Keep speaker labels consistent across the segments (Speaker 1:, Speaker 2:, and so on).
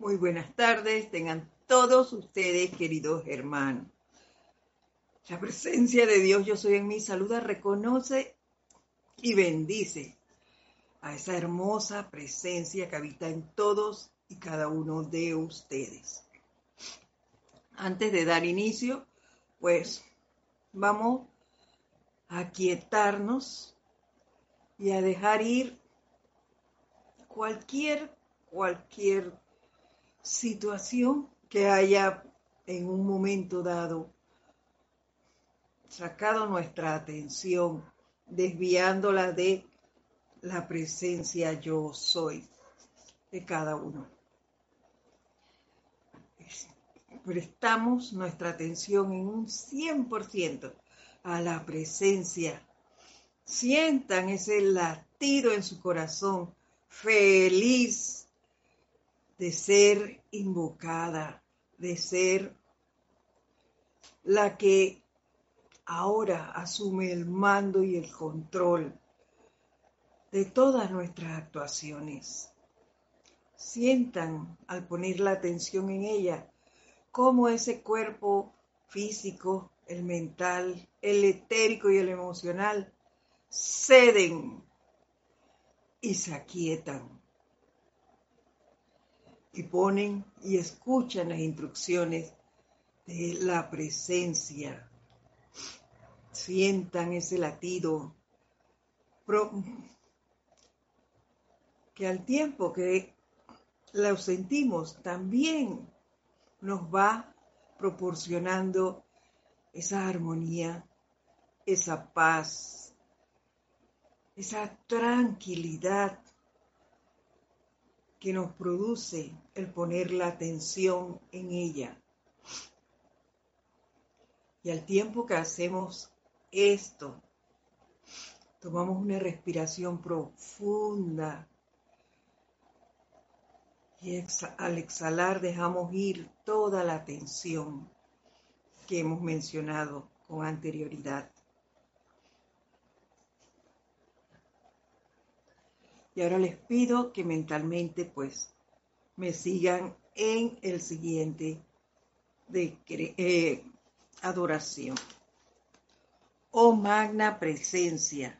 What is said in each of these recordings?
Speaker 1: Muy buenas tardes, tengan todos ustedes, queridos hermanos. La presencia de Dios, yo soy en mi saluda, reconoce y bendice a esa hermosa presencia que habita en todos y cada uno de ustedes. Antes de dar inicio, pues vamos a quietarnos y a dejar ir cualquier, cualquier situación que haya en un momento dado sacado nuestra atención, desviándola de la presencia yo soy de cada uno. Prestamos nuestra atención en un 100% a la presencia. Sientan ese latido en su corazón, feliz de ser invocada, de ser la que ahora asume el mando y el control de todas nuestras actuaciones. Sientan al poner la atención en ella cómo ese cuerpo físico, el mental, el etérico y el emocional ceden y se aquietan y ponen y escuchan las instrucciones de la presencia. Sientan ese latido que al tiempo que lo sentimos también nos va proporcionando esa armonía, esa paz, esa tranquilidad que nos produce el poner la atención en ella. Y al tiempo que hacemos esto, tomamos una respiración profunda y al exhalar dejamos ir toda la tensión que hemos mencionado con anterioridad. Y ahora les pido que mentalmente pues me sigan en el siguiente de eh, adoración. Oh magna presencia,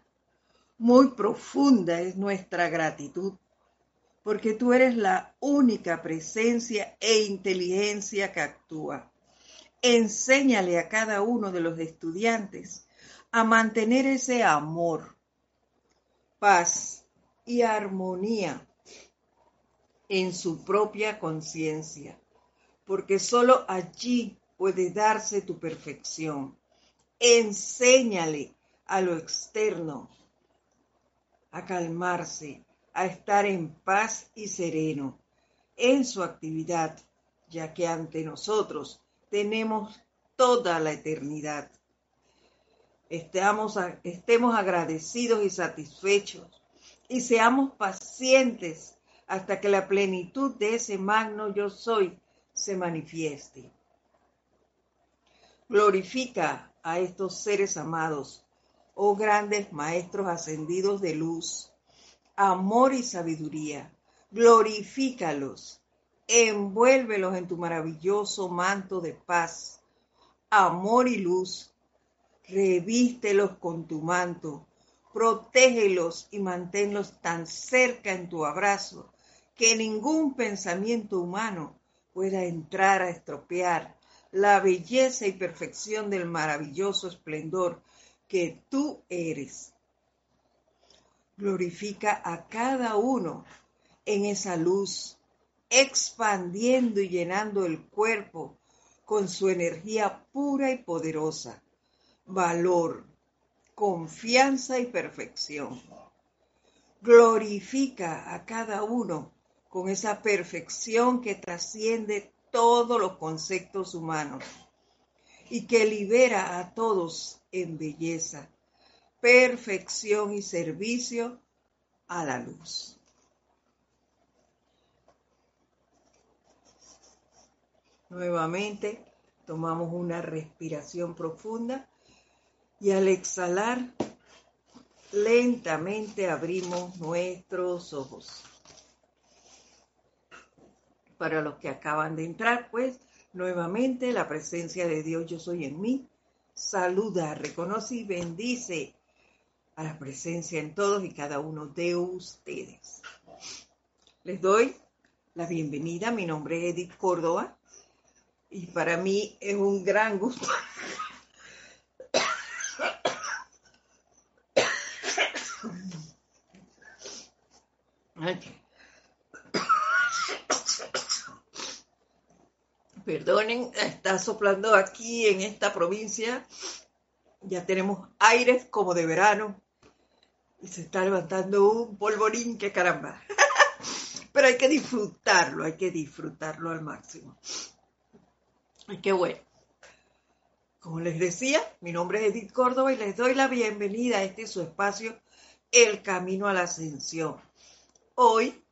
Speaker 1: muy profunda es nuestra gratitud, porque tú eres la única presencia e inteligencia que actúa. Enséñale a cada uno de los estudiantes a mantener ese amor, paz y armonía en su propia conciencia, porque sólo allí puede darse tu perfección. Enséñale a lo externo a calmarse, a estar en paz y sereno en su actividad, ya que ante nosotros tenemos toda la eternidad. Estemos agradecidos y satisfechos y seamos pacientes hasta que la plenitud de ese magno yo soy se manifieste. Glorifica a estos seres amados, oh grandes maestros ascendidos de luz, amor y sabiduría. Glorifícalos, envuélvelos en tu maravilloso manto de paz, amor y luz. Revístelos con tu manto, protégelos y manténlos tan cerca en tu abrazo que ningún pensamiento humano pueda entrar a estropear la belleza y perfección del maravilloso esplendor que tú eres. Glorifica a cada uno en esa luz, expandiendo y llenando el cuerpo con su energía pura y poderosa, valor, confianza y perfección. Glorifica a cada uno con esa perfección que trasciende todos los conceptos humanos y que libera a todos en belleza, perfección y servicio a la luz. Nuevamente tomamos una respiración profunda y al exhalar lentamente abrimos nuestros ojos. para los que acaban de entrar, pues nuevamente la presencia de Dios yo soy en mí. Saluda, reconoce y bendice a la presencia en todos y cada uno de ustedes. Les doy la bienvenida. Mi nombre es Edith Córdoba y para mí es un gran gusto. Perdonen, está soplando aquí en esta provincia. Ya tenemos aires como de verano y se está levantando un polvorín que caramba. Pero hay que disfrutarlo, hay que disfrutarlo al máximo. Y qué bueno. Como les decía, mi nombre es Edith Córdoba y les doy la bienvenida a este su espacio, El Camino a la Ascensión. Hoy,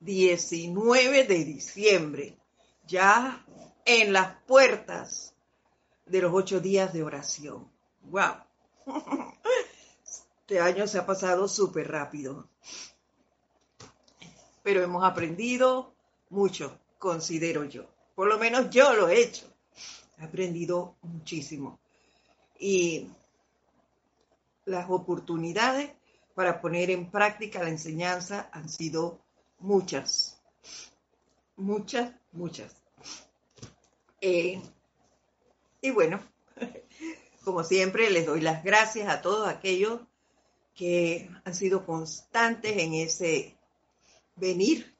Speaker 1: 19 de diciembre, ya en las puertas de los ocho días de oración. ¡Wow! Este año se ha pasado súper rápido. Pero hemos aprendido mucho, considero yo. Por lo menos yo lo he hecho. He aprendido muchísimo. Y las oportunidades para poner en práctica la enseñanza han sido muchas. Muchas, muchas. Eh, y bueno, como siempre, les doy las gracias a todos aquellos que han sido constantes en ese venir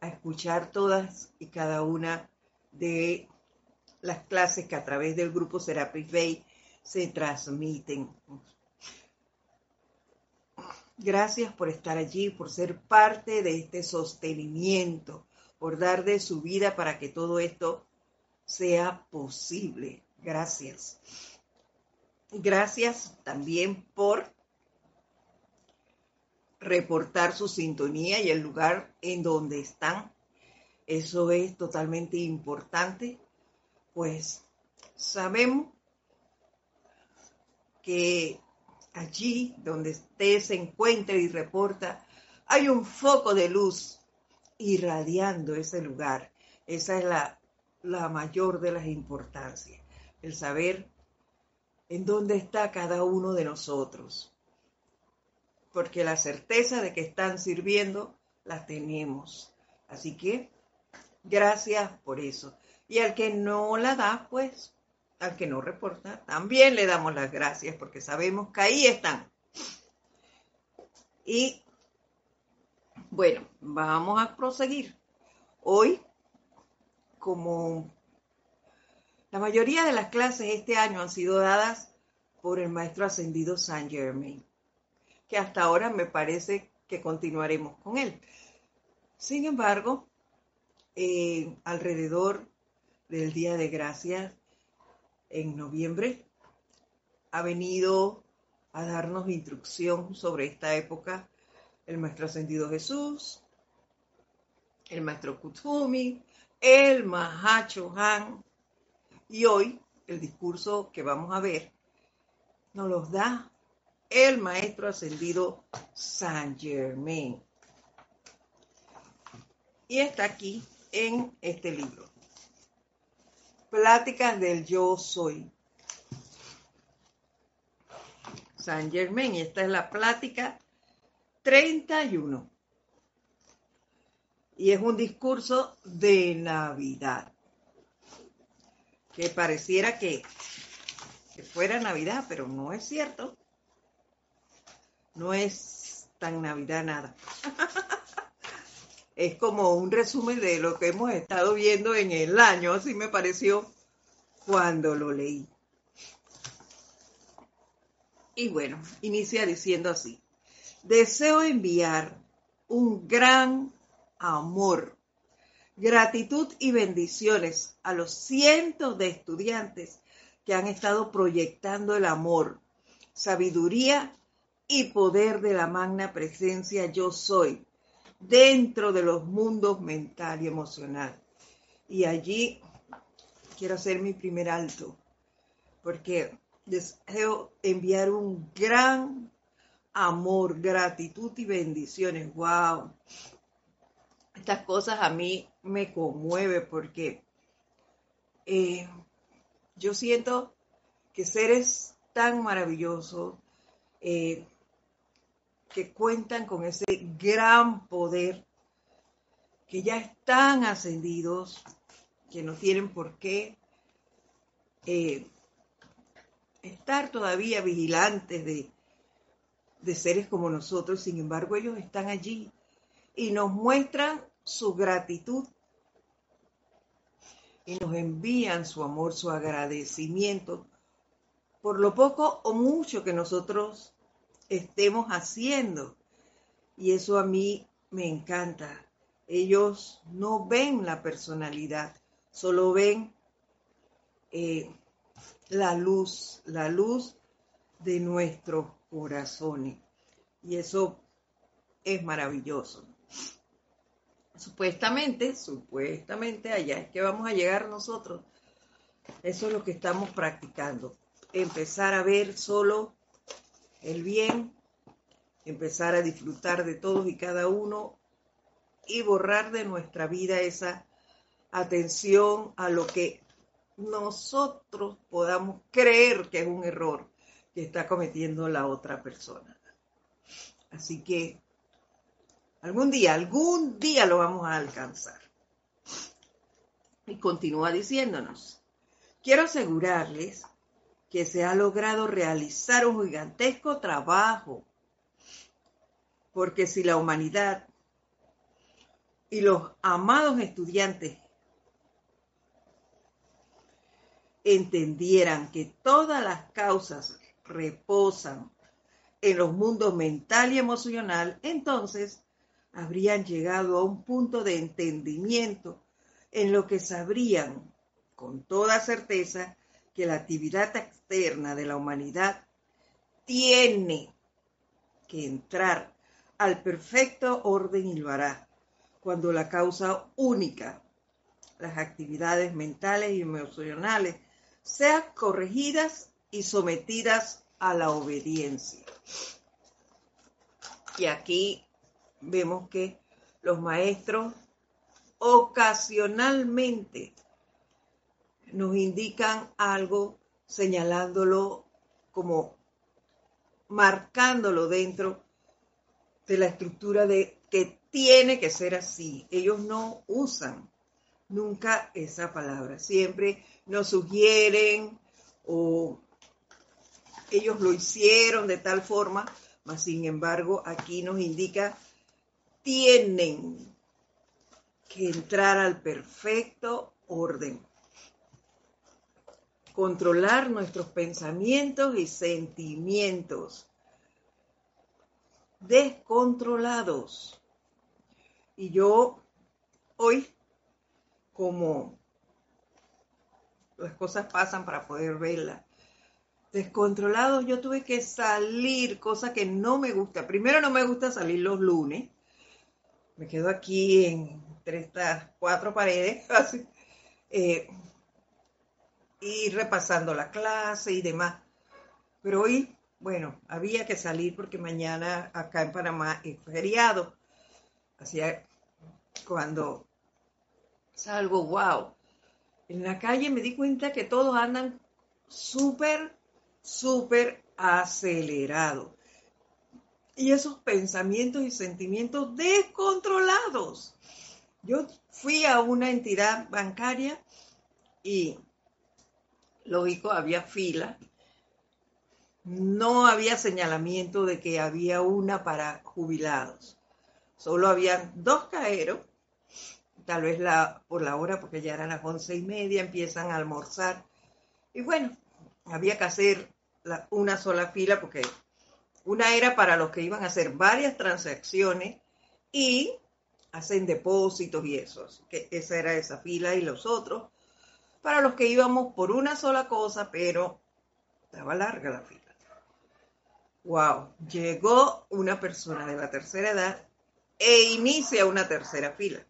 Speaker 1: a escuchar todas y cada una de las clases que a través del grupo Serapis Bay se transmiten. Gracias por estar allí, por ser parte de este sostenimiento, por dar de su vida para que todo esto sea posible. Gracias. Gracias también por reportar su sintonía y el lugar en donde están. Eso es totalmente importante, pues sabemos que allí donde usted se encuentre y reporta, hay un foco de luz irradiando ese lugar. Esa es la, la mayor de las importancias, el saber en dónde está cada uno de nosotros porque la certeza de que están sirviendo la tenemos. Así que gracias por eso. Y al que no la da, pues, al que no reporta, también le damos las gracias porque sabemos que ahí están. Y bueno, vamos a proseguir. Hoy, como la mayoría de las clases este año han sido dadas por el maestro ascendido Saint Germain que hasta ahora me parece que continuaremos con él. Sin embargo, eh, alrededor del Día de Gracias en noviembre, ha venido a darnos instrucción sobre esta época el Maestro Ascendido Jesús, el Maestro Kutsumi, el Mahacho Han, y hoy el discurso que vamos a ver nos los da el maestro ascendido Saint Germain. Y está aquí en este libro. Pláticas del yo soy. Saint Germain, y esta es la plática 31. Y es un discurso de Navidad. Que pareciera que, que fuera Navidad, pero no es cierto no es tan Navidad nada. es como un resumen de lo que hemos estado viendo en el año, así me pareció cuando lo leí. Y bueno, inicia diciendo así, deseo enviar un gran amor, gratitud y bendiciones a los cientos de estudiantes que han estado proyectando el amor, sabiduría y poder de la magna presencia yo soy dentro de los mundos mental y emocional. Y allí quiero hacer mi primer alto, porque deseo enviar un gran amor, gratitud y bendiciones. ¡Wow! estas cosas a mí me conmueve porque eh, yo siento que seres tan maravillosos eh, que cuentan con ese gran poder, que ya están ascendidos, que no tienen por qué eh, estar todavía vigilantes de, de seres como nosotros, sin embargo ellos están allí y nos muestran su gratitud y nos envían su amor, su agradecimiento por lo poco o mucho que nosotros estemos haciendo. Y eso a mí me encanta. Ellos no ven la personalidad, solo ven eh, la luz, la luz de nuestros corazones. Y eso es maravilloso. Supuestamente, supuestamente allá es que vamos a llegar nosotros. Eso es lo que estamos practicando. Empezar a ver solo el bien, empezar a disfrutar de todos y cada uno y borrar de nuestra vida esa atención a lo que nosotros podamos creer que es un error que está cometiendo la otra persona. Así que algún día, algún día lo vamos a alcanzar. Y continúa diciéndonos, quiero asegurarles que se ha logrado realizar un gigantesco trabajo, porque si la humanidad y los amados estudiantes entendieran que todas las causas reposan en los mundos mental y emocional, entonces habrían llegado a un punto de entendimiento en lo que sabrían con toda certeza que la actividad externa de la humanidad tiene que entrar al perfecto orden y lo hará cuando la causa única, las actividades mentales y emocionales, sean corregidas y sometidas a la obediencia. Y aquí vemos que los maestros ocasionalmente nos indican algo señalándolo como marcándolo dentro de la estructura de que tiene que ser así. Ellos no usan nunca esa palabra, siempre nos sugieren o ellos lo hicieron de tal forma, mas sin embargo aquí nos indica tienen que entrar al perfecto orden. Controlar nuestros pensamientos y sentimientos descontrolados. Y yo hoy, como las cosas pasan para poder verlas, descontrolados, yo tuve que salir, cosa que no me gusta. Primero no me gusta salir los lunes, me quedo aquí entre estas cuatro paredes, eh, y repasando la clase y demás. Pero hoy, bueno, había que salir porque mañana acá en Panamá es feriado. Así cuando salgo, wow. En la calle me di cuenta que todos andan súper, súper acelerados y esos pensamientos y sentimientos descontrolados. Yo fui a una entidad bancaria y, lógico, había fila. No había señalamiento de que había una para jubilados. Solo habían dos cajeros, tal vez la, por la hora, porque ya eran las once y media, empiezan a almorzar. Y bueno, había que hacer una sola fila porque una era para los que iban a hacer varias transacciones y hacen depósitos y eso. Que esa era esa fila y los otros para los que íbamos por una sola cosa, pero estaba larga la fila. Wow, llegó una persona de la tercera edad e inicia una tercera fila.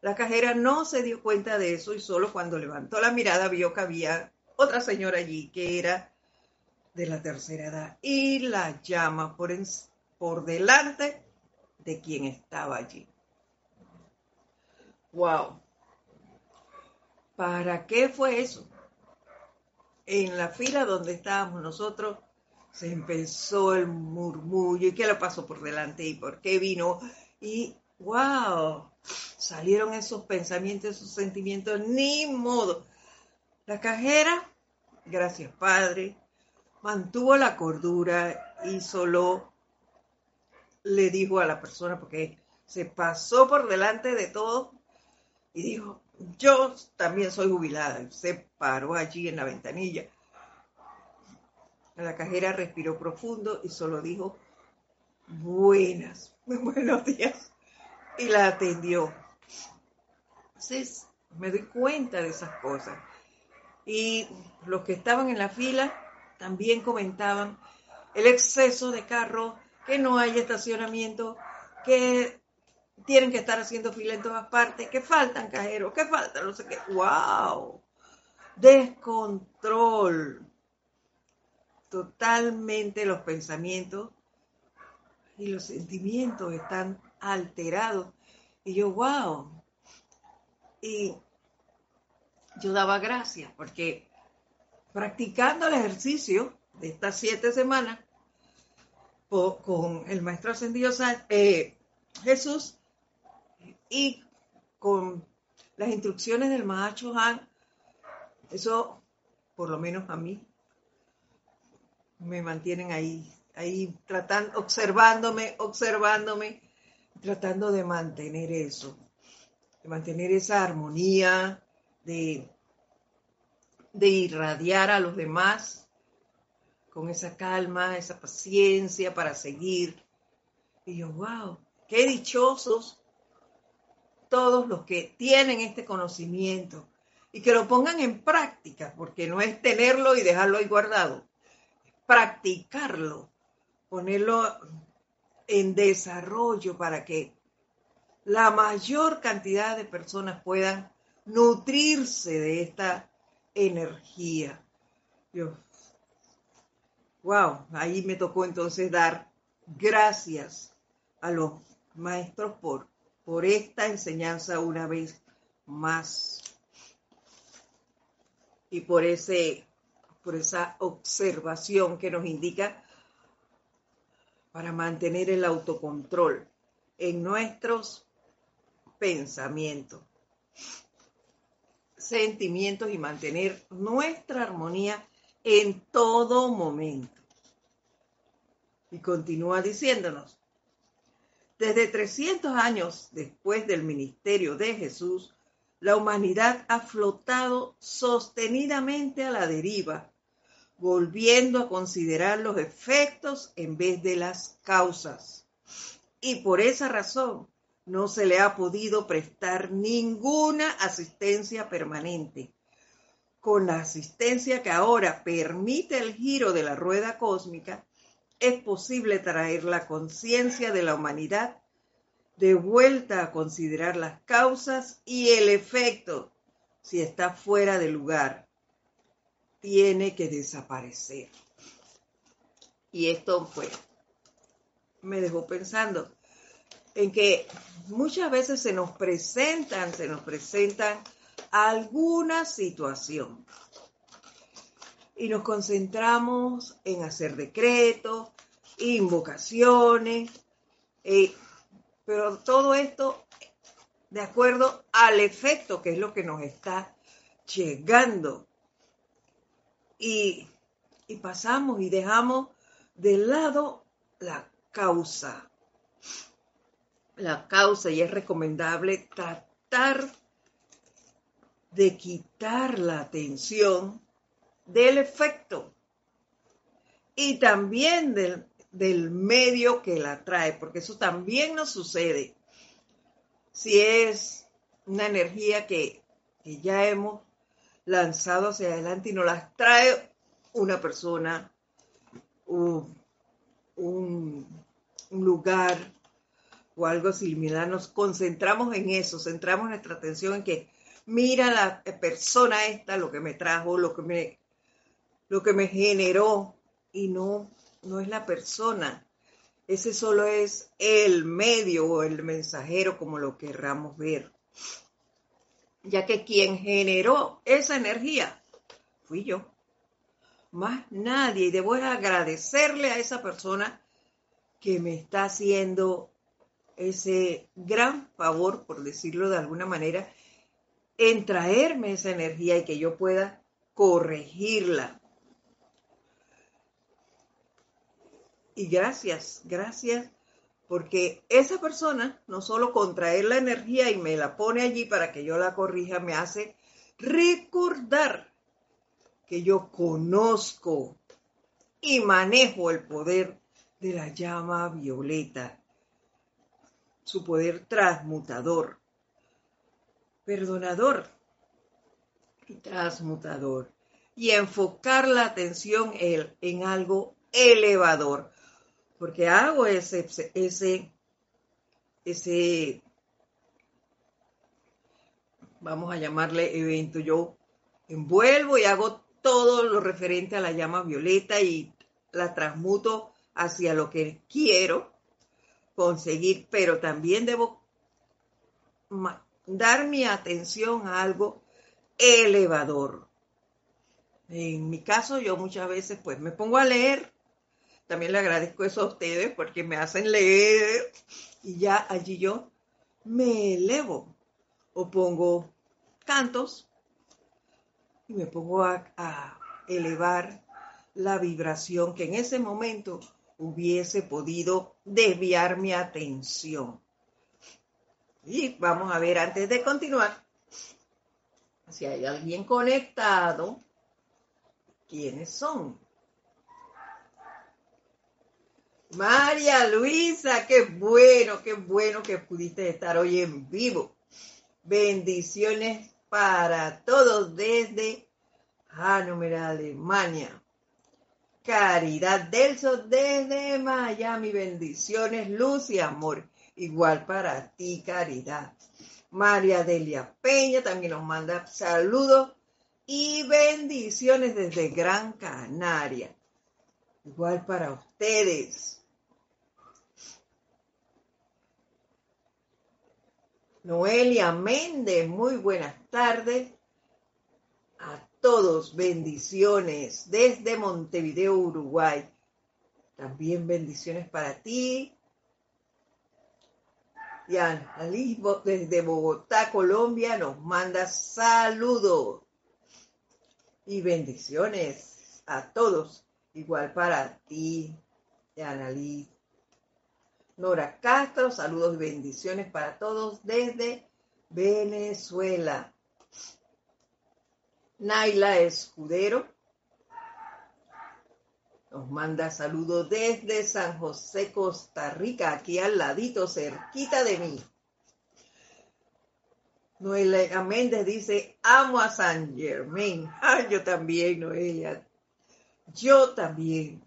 Speaker 1: La cajera no se dio cuenta de eso y solo cuando levantó la mirada vio que había otra señora allí que era de la tercera edad y la llama por, por delante de quien estaba allí. Wow. ¿Para qué fue eso? En la fila donde estábamos nosotros se empezó el murmullo y qué lo pasó por delante y por qué vino y wow, salieron esos pensamientos, esos sentimientos, ni modo. La cajera, gracias Padre, mantuvo la cordura y solo le dijo a la persona, porque se pasó por delante de todo y dijo, yo también soy jubilada. Se paró allí en la ventanilla. La cajera respiró profundo y solo dijo, buenas, buenos días. Y la atendió. Entonces me doy cuenta de esas cosas. Y los que estaban en la fila también comentaban el exceso de carros, que no hay estacionamiento, que tienen que estar haciendo fila en todas partes, que faltan cajeros, que faltan no sé qué. ¡Wow! Descontrol. Totalmente los pensamientos y los sentimientos están alterados. Y yo, wow. Y yo daba gracias porque practicando el ejercicio de estas siete semanas con el maestro ascendido eh, Jesús y con las instrucciones del Mahacho Han, eso por lo menos a mí me mantienen ahí, ahí tratando, observándome, observándome, tratando de mantener eso, de mantener esa armonía, de, de irradiar a los demás con esa calma, esa paciencia para seguir. Y yo, wow, qué dichosos todos los que tienen este conocimiento y que lo pongan en práctica, porque no es tenerlo y dejarlo ahí guardado, practicarlo, ponerlo en desarrollo para que la mayor cantidad de personas puedan nutrirse de esta energía. wow, ahí me tocó entonces dar gracias a los maestros por, por esta enseñanza una vez más y por ese por esa observación que nos indica para mantener el autocontrol en nuestros pensamientos, sentimientos y mantener nuestra armonía en todo momento. Y continúa diciéndonos, desde 300 años después del ministerio de Jesús, la humanidad ha flotado sostenidamente a la deriva, volviendo a considerar los efectos en vez de las causas. Y por esa razón no se le ha podido prestar ninguna asistencia permanente. Con la asistencia que ahora permite el giro de la rueda cósmica, es posible traer la conciencia de la humanidad de vuelta a considerar las causas y el efecto si está fuera de lugar. Tiene que desaparecer. Y esto pues me dejó pensando en que muchas veces se nos presentan, se nos presentan alguna situación y nos concentramos en hacer decretos, invocaciones, eh, pero todo esto de acuerdo al efecto que es lo que nos está llegando. Y, y pasamos y dejamos de lado la causa. La causa y es recomendable tratar de quitar la atención del efecto y también del, del medio que la trae, porque eso también nos sucede. Si es una energía que, ya hemos lanzado hacia adelante y nos las trae una persona, un, un, lugar o algo similar, nos concentramos en eso, centramos nuestra atención en que mira la persona esta, lo que me trajo, lo que me, lo que me generó y no no es la persona. Ese solo es el medio o el mensajero, como lo querramos ver. ya que quien generó esa energía fui yo. Más nadie. Y debo agradecerle a esa persona que me está haciendo ese gran favor, por decirlo de alguna manera, en traerme esa energía y que yo pueda corregirla. Y gracias, gracias, porque esa persona no solo contraer la energía y me la pone allí para que yo la corrija, me hace recordar que yo conozco y manejo el poder de la llama violeta, su poder transmutador, perdonador y transmutador, y enfocar la atención en algo elevador, porque hago ese, ese, ese, vamos a llamarle evento, yo envuelvo y hago todo lo referente a la llama violeta y la transmuto hacia lo que quiero conseguir, pero también debo dar mi atención a algo elevador. En mi caso, yo muchas veces pues me pongo a leer. También le agradezco eso a ustedes porque me hacen leer y ya allí yo me elevo o pongo cantos y me pongo a, elevar la vibración que en ese momento hubiese podido desviar mi atención. Y vamos a ver antes de continuar, si hay alguien conectado, ¿quiénes son? María Luisa, qué bueno, qué bueno que pudiste estar hoy en vivo. Bendiciones para todos desde Hannover, Alemania. Caridad Delso desde Miami. Bendiciones, luz y amor. Igual para ti, Caridad. María Delia Peña también nos manda saludos y bendiciones desde Gran Canaria. Igual para ustedes. Noelia Méndez, muy buenas tardes a todos. Bendiciones desde Montevideo, Uruguay. También bendiciones para ti. Diana Lisbo desde Bogotá, Colombia, nos manda saludos y bendiciones a todos. Igual para ti, Diana. Nora Castro, saludos y bendiciones para todos desde Venezuela. Naila Escudero nos manda saludos desde San José, Costa Rica, aquí al ladito, cerquita de mí. Noelia Méndez dice, amo a San Germain. Yo también, Noelia. Yo también.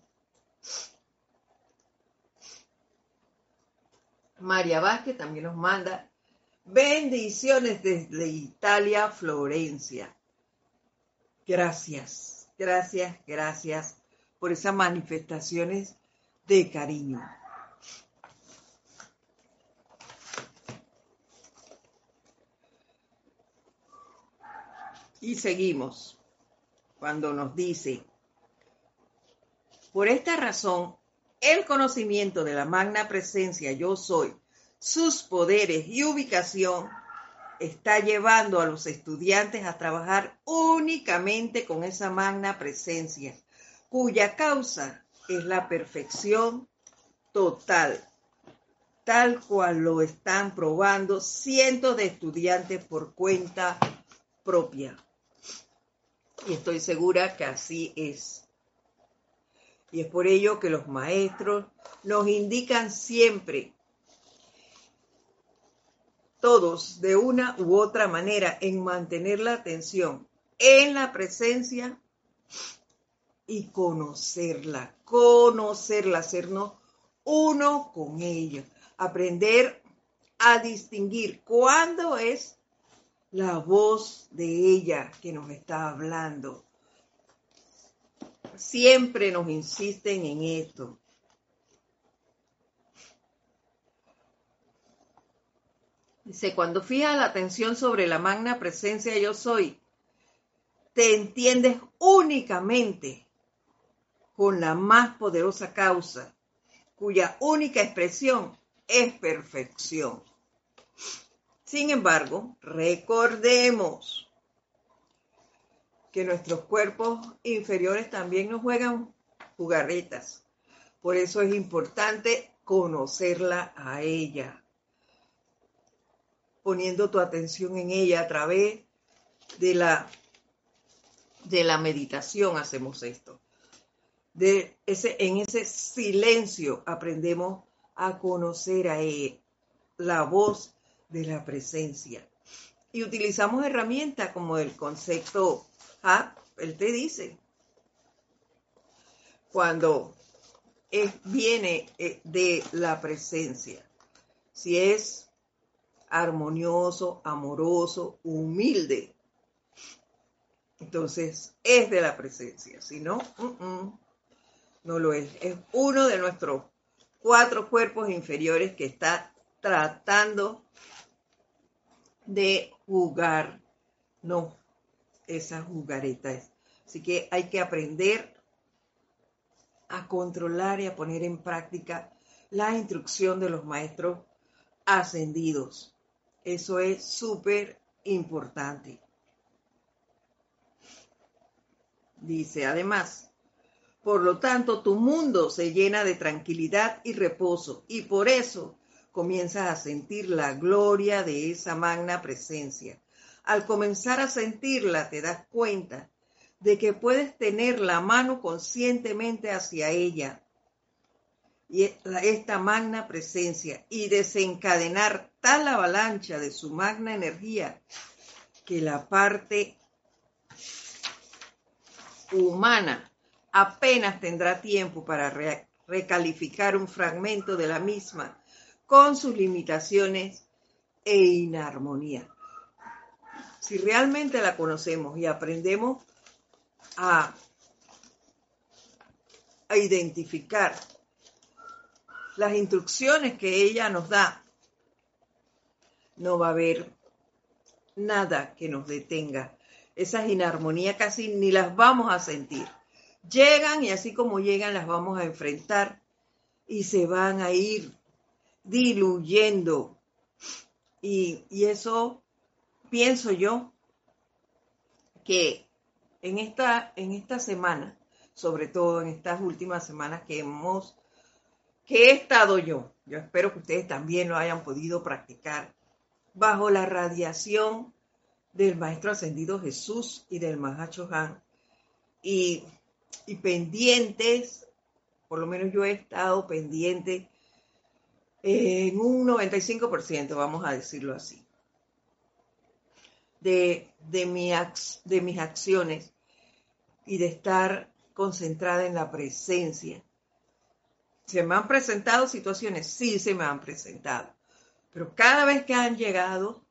Speaker 1: María Vázquez también nos manda bendiciones desde Italia, Florencia. Gracias, gracias, gracias por esas manifestaciones de cariño. Y seguimos cuando nos dice, por esta razón el conocimiento de la magna presencia yo soy, sus poderes y ubicación está llevando a los estudiantes a trabajar únicamente con esa magna presencia, cuya causa es la perfección total, tal cual lo están probando cientos de estudiantes por cuenta propia. Y estoy segura que así es. Y es por ello que los maestros nos indican siempre, todos de una u otra manera, en mantener la atención en la presencia y conocerla, conocerla, hacernos uno con ella, aprender a distinguir cuándo es la voz de ella que nos está hablando siempre nos insisten en esto. Dice, cuando fijas la atención sobre la magna presencia yo soy, te entiendes únicamente con la más poderosa causa, cuya única expresión es perfección. Sin embargo, recordemos que nuestros cuerpos inferiores también nos juegan jugarretas. Por eso es importante conocerla a ella poniendo tu atención en ella a través de la, de la meditación hacemos esto. De ese, en ese silencio aprendemos a conocer a él, la voz de la presencia. Y utilizamos herramientas como el concepto ah, él te dice, cuando viene eh, de la presencia. Si es armonioso, amoroso, humilde. Entonces, es de la presencia, si no, no lo es. Es uno de nuestros cuatro cuerpos inferiores que está tratando de jugar, no, esa jugareta Así que hay que aprender a controlar y a poner en práctica la instrucción de los maestros ascendidos. Eso es súper importante. Dice además, por lo tanto, tu mundo se llena de tranquilidad y reposo y por eso comienzas a sentir la gloria de esa magna presencia. Al comenzar a sentirla, te das cuenta de que puedes tener la mano conscientemente hacia ella y esta magna presencia y desencadenar tal avalancha de su magna energía que la parte humana apenas tendrá tiempo para recalificar un fragmento de la misma con sus limitaciones e inarmonía. Si realmente la conocemos y aprendemos a, a identificar las instrucciones que ella nos da, no va a haber nada que nos detenga. Esas inarmonías casi ni las vamos a sentir. Llegan y así como llegan las vamos a enfrentar y se van a ir diluyendo. Y, y eso pienso yo que en esta, en esta semana, sobre todo en estas últimas semanas que hemos que he estado yo, yo espero que ustedes también lo hayan podido practicar, bajo la radiación del Maestro Ascendido Jesús y del Mahacho Han, y, y pendientes, por lo menos yo he estado pendiente en un 95%, vamos a decirlo así, de, de, mi, de mis acciones y de estar concentrada en la presencia ¿Se me han presentado situaciones? Sí, se me han presentado. Pero cada vez que han llegado,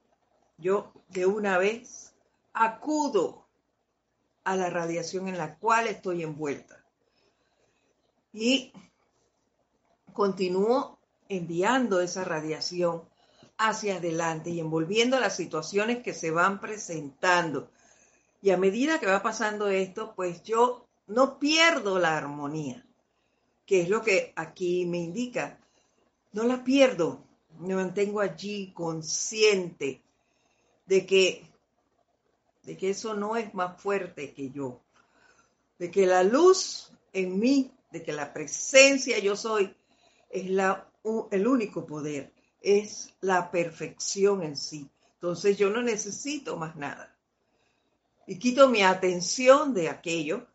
Speaker 1: yo de una vez acudo a la radiación en la cual estoy envuelta. Y continúo enviando esa radiación hacia adelante y envolviendo las situaciones que se van presentando. Y a medida que va pasando esto, pues yo no pierdo la armonía que es lo que aquí me indica. No la pierdo, me mantengo allí consciente de que, de que eso no es más fuerte que yo, de que la luz en mí, de que la presencia yo soy, es la, el único poder, es la perfección en sí. Entonces yo no necesito más nada. Y quito mi atención de aquello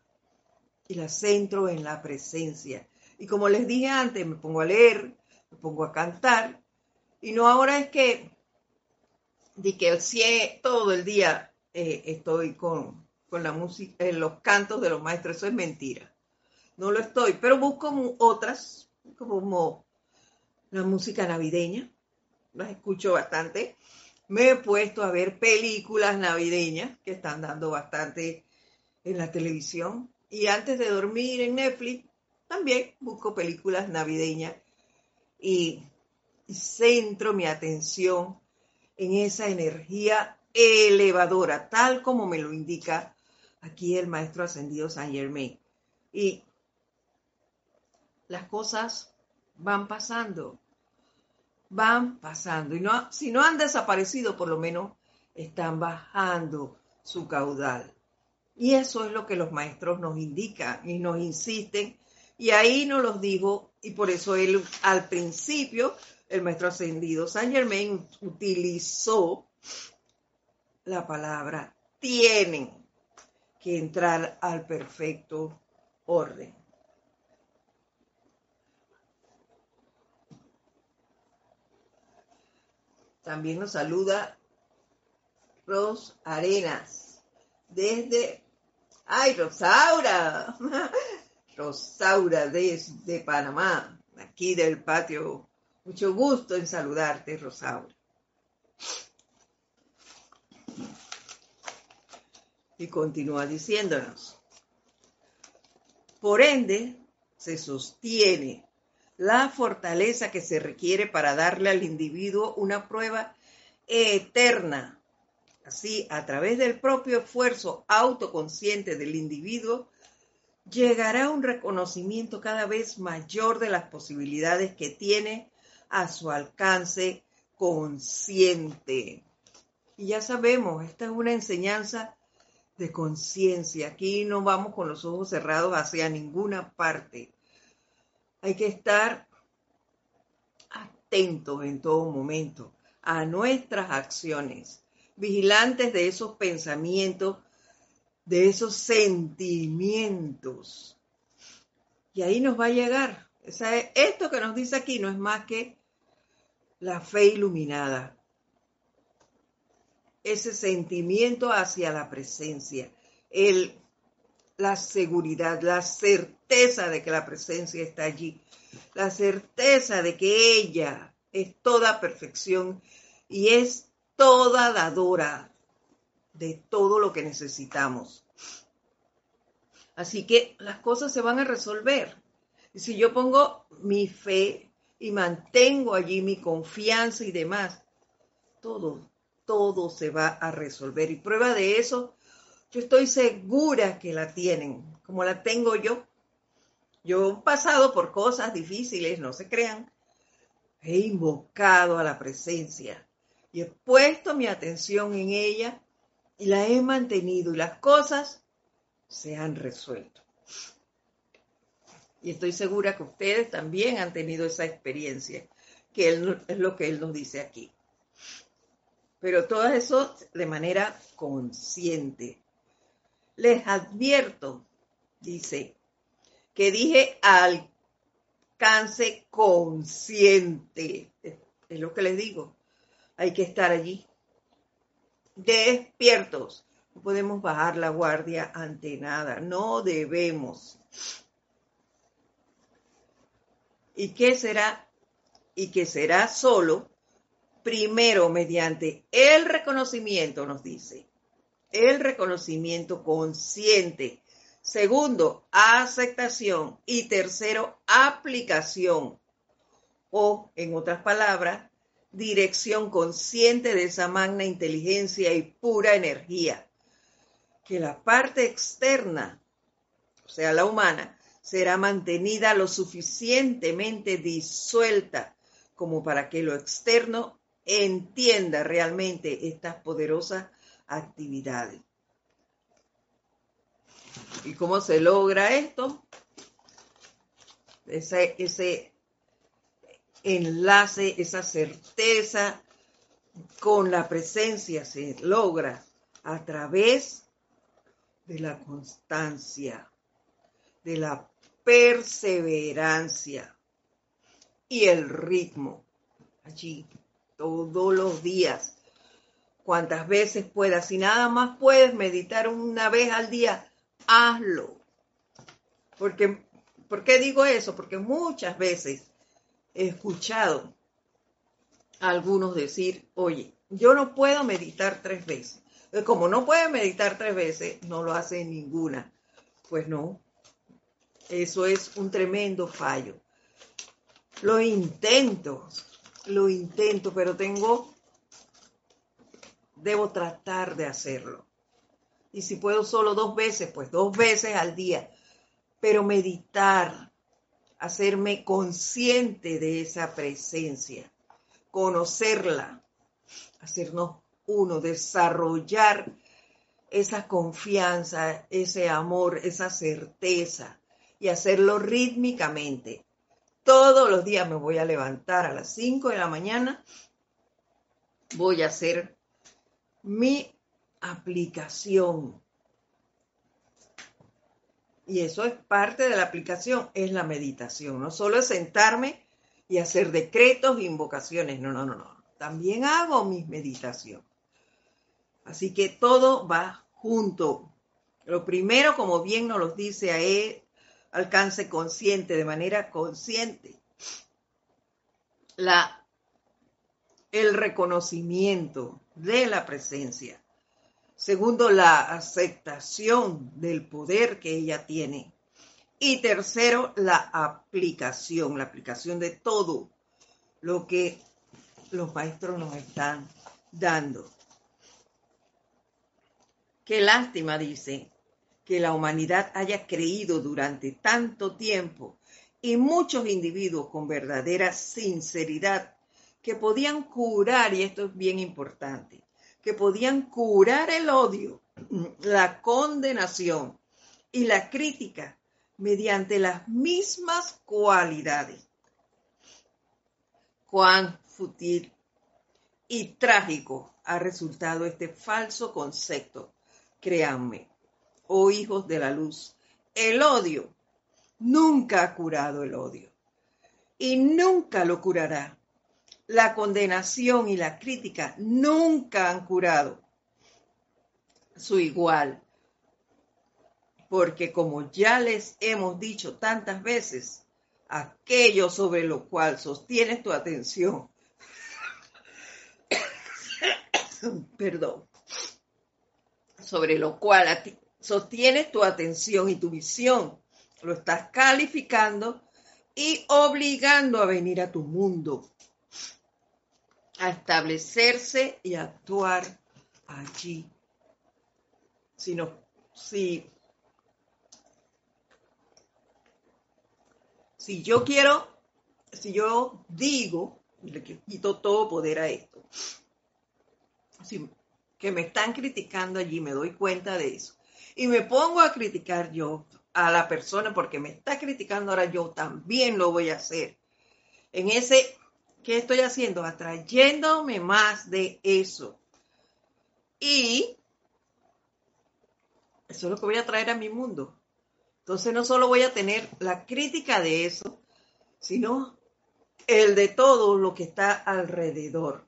Speaker 1: y la centro en la presencia. Y como les dije antes, me pongo a leer, me pongo a cantar. Y no ahora es que, de que todo el día eh, estoy con, la música, los cantos de los maestros. Eso es mentira. No lo estoy, pero busco otras, como la música navideña. Las escucho bastante. Me he puesto a ver películas navideñas que están dando bastante en la televisión. Y antes de dormir en Netflix, también busco películas navideñas y centro mi atención en esa energía elevadora, tal como me lo indica aquí el maestro ascendido San Germain. Y las cosas van pasando, van pasando. Y no, si no han desaparecido, por lo menos están bajando su caudal. Y eso es lo que los maestros nos indican y nos insisten. Y ahí nos los dijo, y por eso él al principio, el maestro ascendido San Germain utilizó la palabra tienen que entrar al perfecto orden. También nos saluda Ros Arenas desde... ¡Ay, Rosaura! Rosaura desde Panamá, aquí del patio. Mucho gusto en saludarte, Rosaura. Y continúa diciéndonos. Por ende, se sostiene la fortaleza que se requiere para darle al individuo una prueba eterna. Así, a través del propio esfuerzo autoconsciente del individuo, llegará un reconocimiento cada vez mayor de las posibilidades que tiene a su alcance consciente. Y ya sabemos, esta es una enseñanza de conciencia. Aquí no vamos con los ojos cerrados hacia ninguna parte. Hay que estar atentos en todo momento a nuestras acciones, vigilantes de esos pensamientos, de esos sentimientos. Y ahí nos va a llegar. esto que nos dice aquí no es más que la fe iluminada, ese sentimiento hacia la presencia, el, la seguridad, la certeza de que la presencia está allí, la certeza de que ella es toda perfección y es toda dadora de todo lo que necesitamos. Así que las cosas se van a resolver. Y si yo pongo mi fe y mantengo allí mi confianza y demás, todo todo se va a resolver. Y prueba de eso, yo estoy segura que la tienen, como la tengo yo. Yo he pasado por cosas difíciles, no se crean. He invocado a la presencia y he puesto mi atención en ella y la he mantenido y las cosas se han resuelto. Y estoy segura que ustedes también han tenido esa experiencia, que es lo que él nos dice aquí pero todo eso de manera consciente. Les advierto, dice, que dije alcance consciente. Es lo que les digo. Hay que estar allí. Despiertos. No podemos bajar la guardia ante nada. No debemos. ¿Y qué será? Y que será solo primero mediante el reconocimiento, nos dice, el reconocimiento consciente. Segundo, aceptación. Y tercero, aplicación. O, en otras palabras, dirección consciente de esa magna inteligencia y pura energía. Que la parte externa, o sea, la humana, será mantenida lo suficientemente disuelta como para que lo externo entienda realmente estas poderosas actividades. ¿Y cómo se logra esto? Ese, ese enlace, esa certeza con la presencia se logra a través de la constancia, de la perseverancia y el ritmo. Allí todos los días, cuantas veces puedas. Si nada más puedes meditar una vez al día, hazlo. Porque, ¿Por qué digo eso? Porque muchas veces he escuchado a algunos decir, oye, yo no puedo meditar tres veces. Como no puede meditar tres veces, no lo hace ninguna. Pues no, eso es un tremendo fallo. Lo intento, lo intento, pero tengo debo tratar de hacerlo. Y si puedo solo dos veces, pues dos veces al día. Pero meditar, hacerme consciente de esa presencia, conocerla, hacernos uno, desarrollar esa confianza, ese amor, esa certeza y hacerlo rítmicamente. Todos los días me voy a levantar a las 5 de la mañana, voy a hacer mi aplicación. Y eso es parte de la aplicación, es la meditación. No solo es sentarme y hacer decretos e invocaciones, no, no, no, no. También hago mi meditación. Así que todo va junto. Lo primero, como bien nos lo dice a él, alcance consciente, de manera consciente. La, el reconocimiento de la presencia. Segundo, la aceptación del poder que ella tiene. Y tercero, la aplicación, la aplicación de todo lo que los maestros nos están dando. Qué lástima, dice, que la humanidad haya creído durante tanto tiempo y muchos individuos con verdadera sinceridad que podían curar, y esto es bien importante, que podían curar el odio, la condenación y la crítica mediante las mismas cualidades. Cuán fútil y trágico ha resultado este falso concepto créanme, oh hijos de la luz, el odio nunca ha curado el odio y nunca lo curará. La condenación y la crítica nunca han curado su igual. Porque como ya les hemos dicho tantas veces, aquello sobre lo cual sostienes tu atención, perdón, sobre lo cual sostienes tu atención y tu visión. Lo estás calificando y obligando a venir a tu mundo, a establecerse y actuar allí. Si, no, si, si yo quiero, si yo digo, le quito todo poder a esto. Si que me están criticando allí, me doy cuenta de eso. Y me pongo a criticar yo a la persona porque me está criticando ahora yo también lo voy a hacer. En ese, ¿qué estoy haciendo? Atrayéndome más de eso. Y eso es lo que voy a traer a mi mundo. Entonces no solo voy a tener la crítica de eso, sino el de todo lo que está alrededor.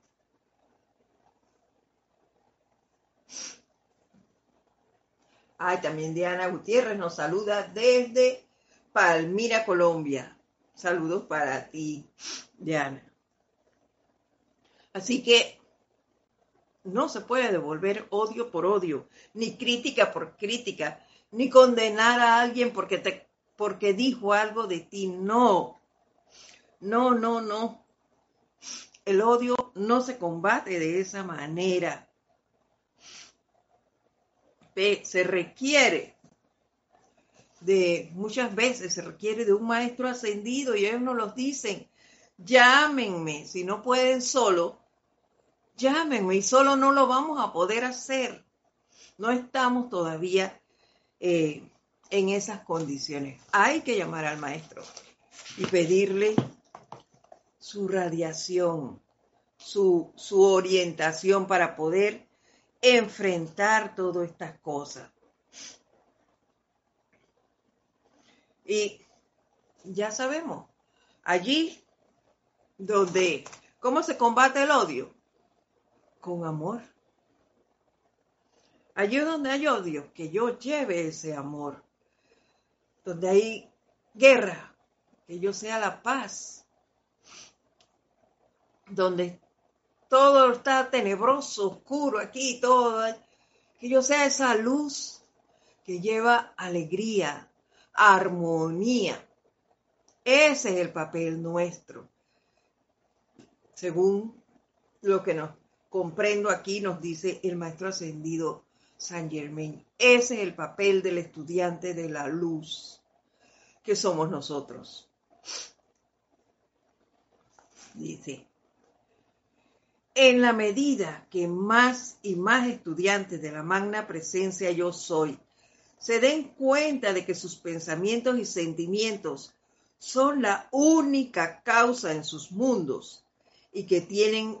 Speaker 1: Ay, también Diana Gutiérrez nos saluda desde Palmira, Colombia. Saludos para ti, Diana. Así que no se puede devolver odio por odio, ni crítica por crítica, ni condenar a alguien porque te porque dijo algo de ti. No. No, no, no. El odio no se combate de esa manera se requiere de, muchas veces se requiere de un maestro ascendido y ellos nos los dicen, llámenme, si no pueden solo, llámenme y solo no lo vamos a poder hacer. No estamos todavía eh, en esas condiciones. Hay que llamar al maestro y pedirle su radiación, su, su orientación para poder enfrentar todas estas cosas. Y ya sabemos, allí donde, ¿cómo se combate el odio? Con amor. Allí donde hay odio, que yo lleve ese amor. Donde hay guerra, que yo sea la paz. Donde todo está tenebroso, oscuro aquí, todo. Que yo sea esa luz que lleva alegría, armonía. Ese es el papel nuestro, según lo que nos comprendo aquí, nos dice el maestro ascendido San Germain. Ese es el papel del estudiante de la luz que somos nosotros. Dice, en la medida que más y más estudiantes de la magna presencia yo soy se den cuenta de que sus pensamientos y sentimientos son la única causa en sus mundos y que tienen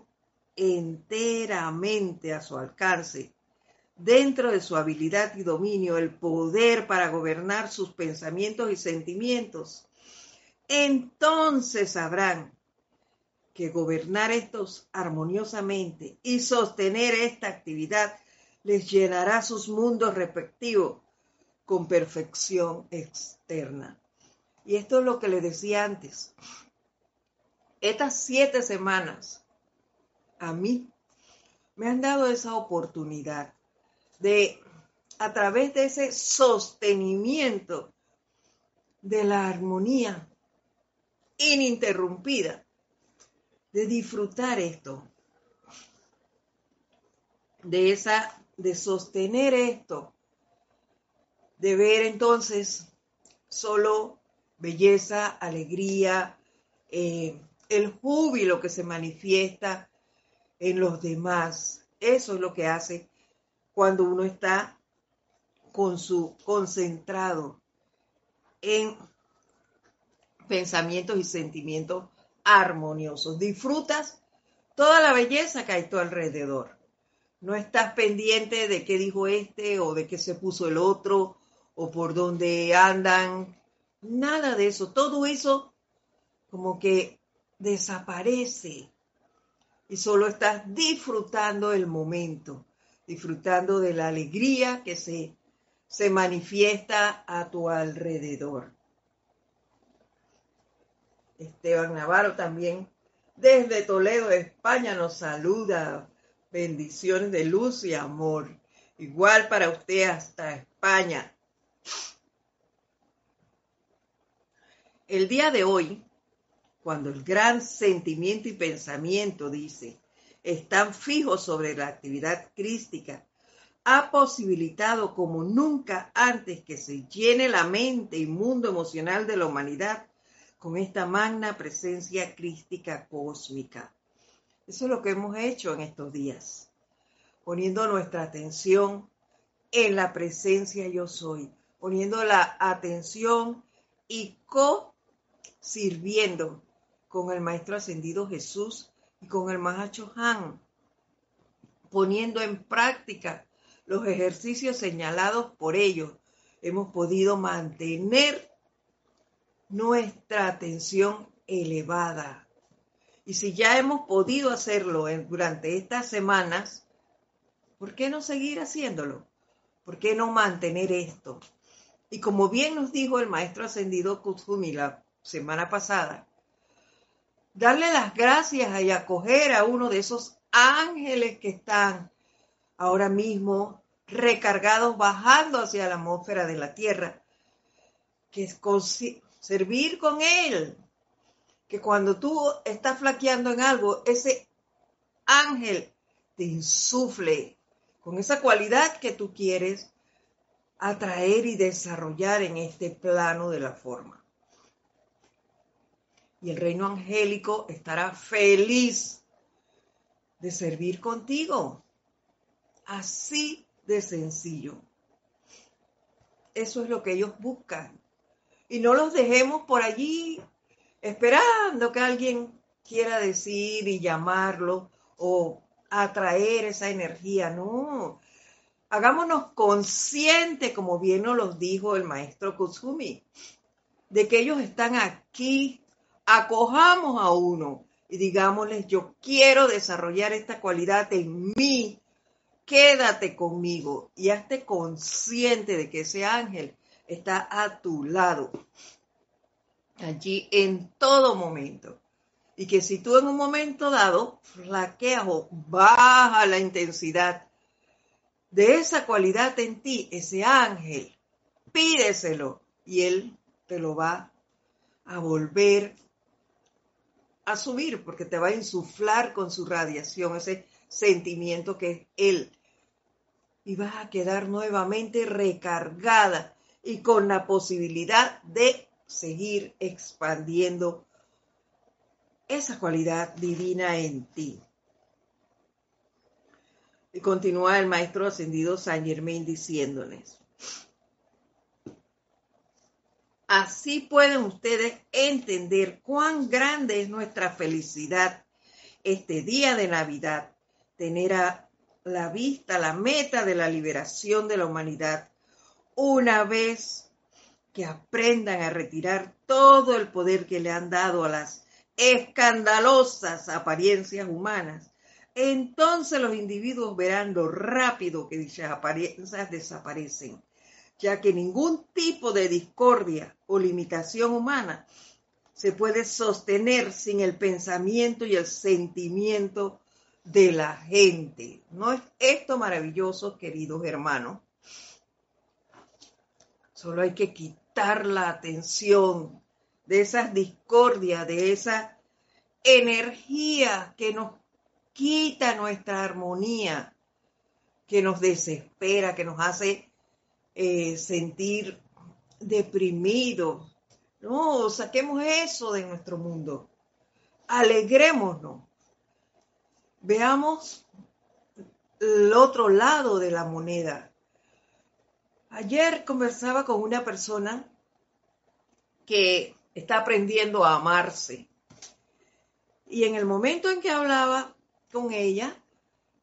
Speaker 1: enteramente a su alcance, dentro de su habilidad y dominio, el poder para gobernar sus pensamientos y sentimientos, entonces sabrán que gobernar estos armoniosamente y sostener esta actividad les llenará sus mundos respectivos con perfección externa. Y esto es lo que les decía antes. Estas siete semanas a mí. Me han dado esa oportunidad de, a través de ese sostenimiento de la armonía ininterrumpida, de disfrutar esto, de esa, de sostener esto, de ver entonces solo belleza, alegría, eh, el júbilo que se manifiesta en los demás. Eso es lo que hace cuando uno está con su concentrado en pensamientos y sentimientos armoniosos. Disfrutas toda la belleza que hay a tu alrededor. No estás pendiente de qué dijo este o de qué se puso el otro o por dónde andan. Nada de eso. Todo eso como que desaparece y solo estás disfrutando el momento, disfrutando de la alegría que se, se manifiesta a tu alrededor. Esteban Navarro también desde Toledo, España, nos saluda. Bendiciones de luz y amor. Igual para usted hasta España. El día de hoy cuando el gran sentimiento y pensamiento, dice, están fijos sobre la actividad crística, ha posibilitado como nunca antes que se llene la mente y mundo emocional de la humanidad con esta magna presencia crística cósmica. Eso es lo que hemos hecho en estos días, poniendo nuestra atención en la presencia yo soy, poniendo la atención y co-sirviendo con el Maestro Ascendido Jesús y con el Mahacho Han, poniendo en práctica los ejercicios señalados por ellos, hemos podido mantener nuestra atención elevada. Y si ya hemos podido hacerlo durante estas semanas, ¿por qué no seguir haciéndolo? ¿Por qué no mantener esto? Y como bien nos dijo el maestro ascendido Kutsumi la semana pasada, darle las gracias y acoger a uno de esos ángeles que están ahora mismo recargados bajando hacia la atmósfera de la Tierra, que es servir con Él, que cuando tú estás flaqueando en algo, ese ángel te insufle con esa cualidad que tú quieres atraer y desarrollar en este plano de la forma y el reino angélico estará feliz de servir contigo. Así de sencillo. Eso es lo que ellos buscan. Y no los dejemos por allí esperando que alguien quiera decir y llamarlo o atraer esa energía. No. Hagámonos conscientes, como bien nos los dijo el maestro Kusumi, de que ellos están aquí acojamos a uno y digámosles, yo quiero desarrollar esta cualidad en mí, quédate conmigo y hazte consciente de que ese ángel está a tu lado, allí en todo momento. Y que si tú en un momento dado flaqueas o baja la intensidad de esa cualidad en ti, ese ángel, pídeselo y él te lo va a volver a subir porque te va a insuflar con su radiación, ese sentimiento que es Él. Y vas a quedar nuevamente recargada y con la posibilidad de seguir expandiendo esa cualidad divina en ti. Y continúa el maestro ascendido San Germain diciéndoles, así pueden ustedes entender cuán grande es nuestra felicidad este día de Navidad, tener a la vista la meta de la liberación de la humanidad una vez que aprendan a retirar todo el poder que le han dado a las escandalosas apariencias humanas. Entonces los individuos verán lo rápido que dichas apariencias desaparecen, ya que ningún tipo de discordia o limitación humana se puede sostener sin el pensamiento y el sentimiento de la gente. ¿No es esto maravilloso, queridos hermanos? Solo hay que quitar la atención de esas discordias, de esa energía que nos quita nuestra armonía, que nos desespera, que nos hace eh, sentir deprimidos. No, saquemos eso de nuestro mundo. Alegrémonos. Veamos el otro lado de la moneda. Ayer conversaba con una persona que está aprendiendo a amarse. Y en el momento en que hablaba, con ella,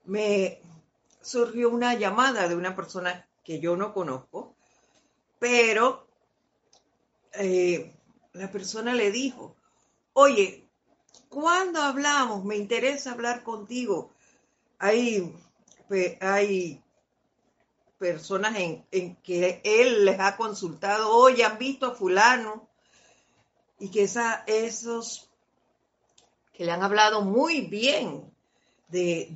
Speaker 1: me surgió una llamada de una persona que yo no conozco, pero eh, la persona le dijo, oye, cuando hablamos? Me interesa hablar contigo. Hay, hay personas en, en, que él les ha consultado, oye, han visto a fulano, y que esa, esos que le han hablado muy bien de,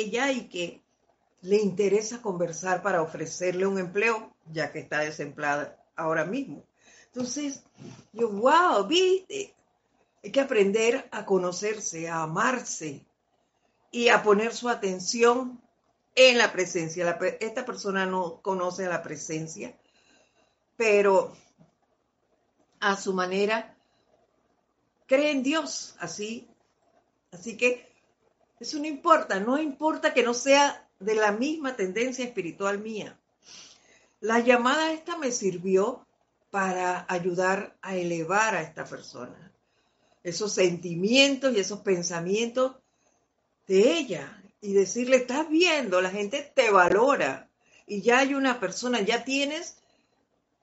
Speaker 1: ella y que le interesa conversar para ofrecerle un empleo, ya que está desempleada ahora mismo. Entonces, yo, wow, viste, hay que aprender a conocerse, a amarse y a poner su atención en la presencia. esta persona no conoce la presencia, pero a su manera cree en Dios, así. Así que eso no importa, no importa que no sea de la misma tendencia espiritual mía. La llamada esta me sirvió para ayudar a elevar a esta persona. Esos sentimientos y esos pensamientos de ella y decirle, estás viendo, la gente te valora y ya hay una persona, ya tienes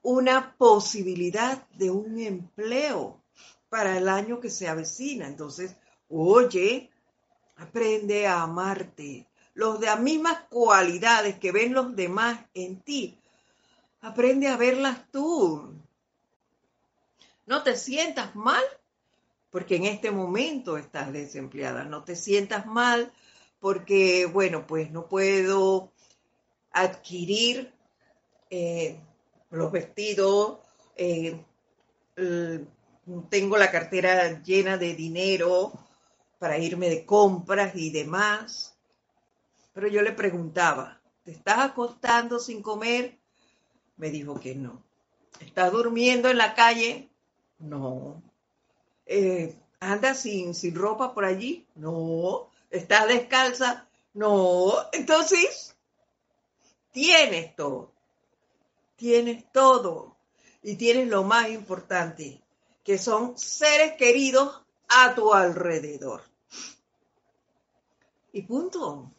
Speaker 1: una posibilidad de un empleo para el año que se avecina. Entonces, oye, Aprende a amarte. Los de las mismas cualidades que ven los demás en ti. Aprende a verlas tú. No te sientas mal porque en este momento estás desempleada. No te sientas mal porque, bueno, pues no puedo adquirir eh, los vestidos, eh, tengo la cartera llena de dinero, para irme de compras y demás. Pero yo le preguntaba, ¿te estás acostando sin comer? Me dijo que no. ¿Estás durmiendo en la calle? No. Eh, ¿Andas sin, sin ropa por allí? No. ¿Estás descalza? No. Entonces, tienes todo. Tienes todo. Y tienes lo más importante, que son seres queridos a tu alrededor. Y punto.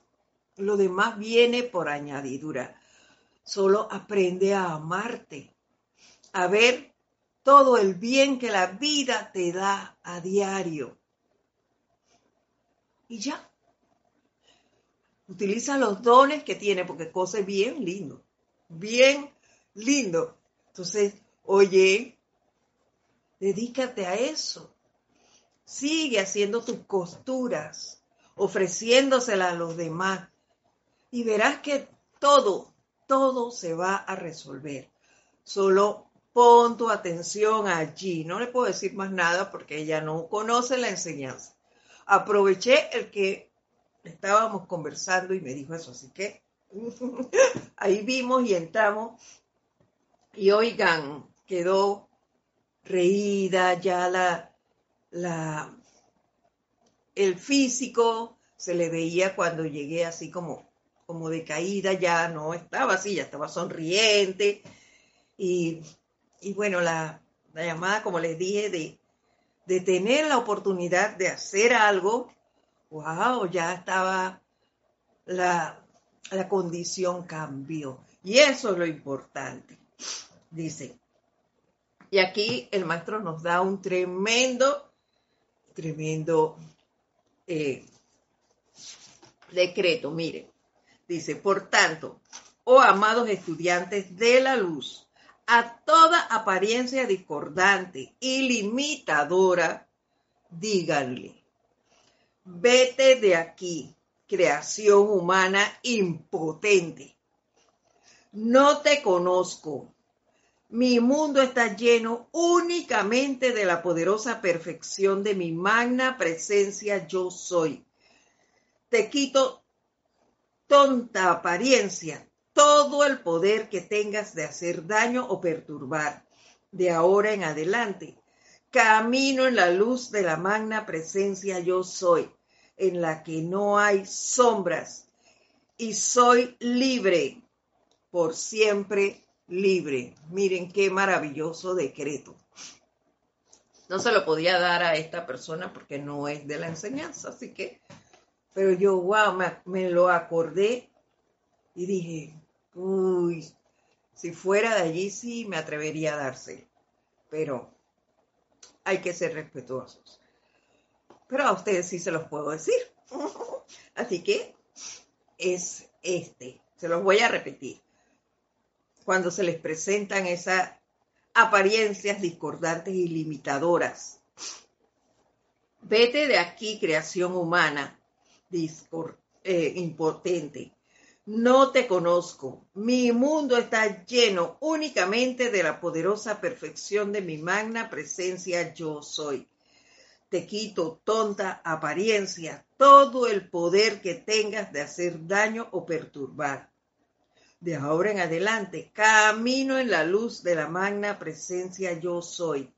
Speaker 1: Lo demás viene por añadidura. Solo aprende a amarte, a ver todo el bien que la vida te da a diario. Y ya. Utiliza los dones que tiene, porque cosa bien lindo. Bien lindo. Entonces, oye, dedícate a eso. Sigue haciendo tus costuras, ofreciéndoselas a los demás. Y verás que todo, todo se va a resolver. Solo pon tu atención allí. No le puedo decir más nada porque ella no conoce la enseñanza. Aproveché el que estábamos conversando y me dijo eso, así que ahí vimos y entramos y oigan, quedó reída ya la, la, el físico se le veía cuando llegué así como, como decaída, ya no estaba así, ya estaba sonriente y, y bueno, la, la llamada, como les dije, de, de tener la oportunidad de hacer algo, wow, ya estaba la, la condición cambió. Y eso es lo importante. Dice, y aquí el maestro nos da un tremendo, tremendo eh, decreto. Mire, dice, por tanto, oh amados estudiantes de la luz, a toda apariencia discordante y limitadora, díganle, vete de aquí, creación humana impotente. No te conozco. Mi mundo está lleno únicamente de la poderosa perfección de mi magna presencia yo soy. Te quito tonta apariencia, todo el poder que tengas de hacer daño o perturbar. De ahora en adelante, camino en la luz de la magna presencia yo soy, en la que no hay sombras, y soy libre, por siempre libre. Miren qué maravilloso decreto. No se lo podía dar a esta persona porque no es de la enseñanza, así que, pero yo, wow, me, me lo acordé y dije, Uy, si fuera de allí sí me atrevería a darse, pero hay que ser respetuosos. Pero a ustedes sí se los puedo decir. Así que es este, se los voy a repetir. Cuando se les presentan esas apariencias discordantes y limitadoras. Vete de aquí, creación humana, eh, impotente. No te conozco. Mi mundo está lleno únicamente de la poderosa perfección de mi magna presencia yo soy. Te quito tonta apariencia, todo el poder que tengas de hacer daño o perturbar. De ahora en adelante, camino en la luz de la magna presencia yo soy,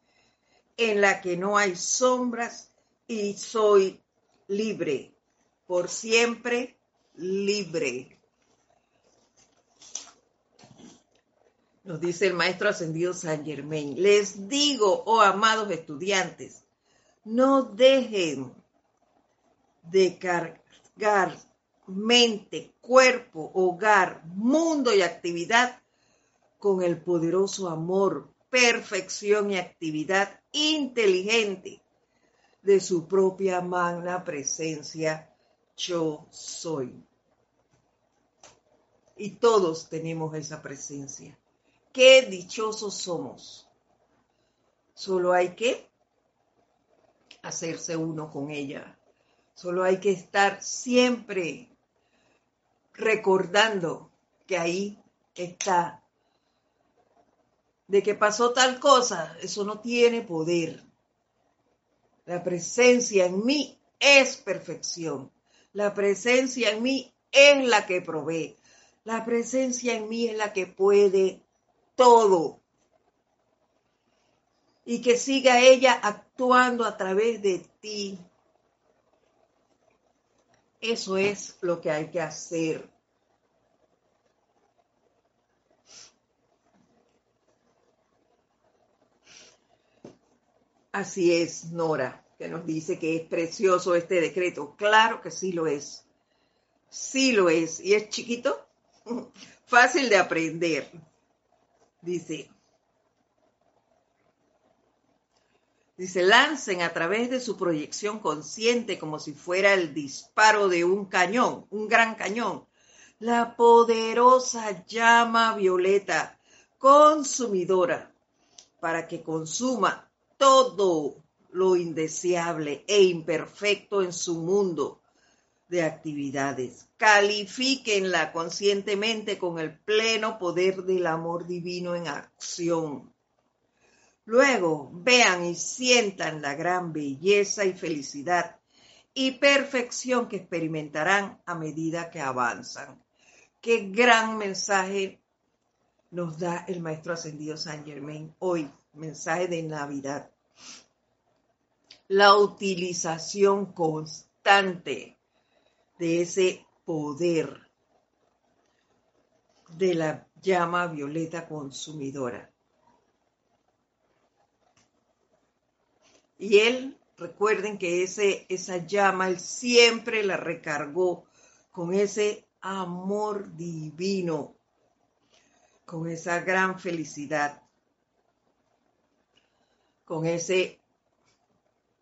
Speaker 1: en la que no hay sombras y soy libre, por siempre libre. nos dice el maestro ascendido San Germain. Les digo, oh amados estudiantes, no dejen de cargar mente, cuerpo, hogar, mundo y actividad con el poderoso amor, perfección y actividad inteligente de su propia magna presencia yo soy. Y todos tenemos esa presencia qué dichosos somos. Solo hay que hacerse uno con ella. Solo hay que estar siempre recordando que ahí está. De que pasó tal cosa, eso no tiene poder. La presencia en mí es perfección. La presencia en mí es la que provee. La presencia en mí es la que puede todo. Y que siga ella actuando a través de ti. Eso es lo que hay que hacer. Así es, Nora, que nos dice que es precioso este decreto. Claro que sí lo es. Sí lo es. ¿Y es chiquito? Fácil de aprender. Dice, dice, lancen a través de su proyección consciente como si fuera el disparo de un cañón, un gran cañón, la poderosa llama violeta consumidora para que consuma todo lo indeseable e imperfecto en su mundo de actividades. Califíquenla conscientemente con el pleno poder del amor divino en acción. Luego vean y sientan la gran belleza y felicidad y perfección que experimentarán a medida que avanzan. Qué gran mensaje nos da el Maestro Ascendido San Germain hoy, mensaje de Navidad. La utilización constante de ese poder de la llama violeta consumidora. Y él, recuerden que ese, esa llama, él siempre la recargó con ese amor divino, con esa gran felicidad, con ese,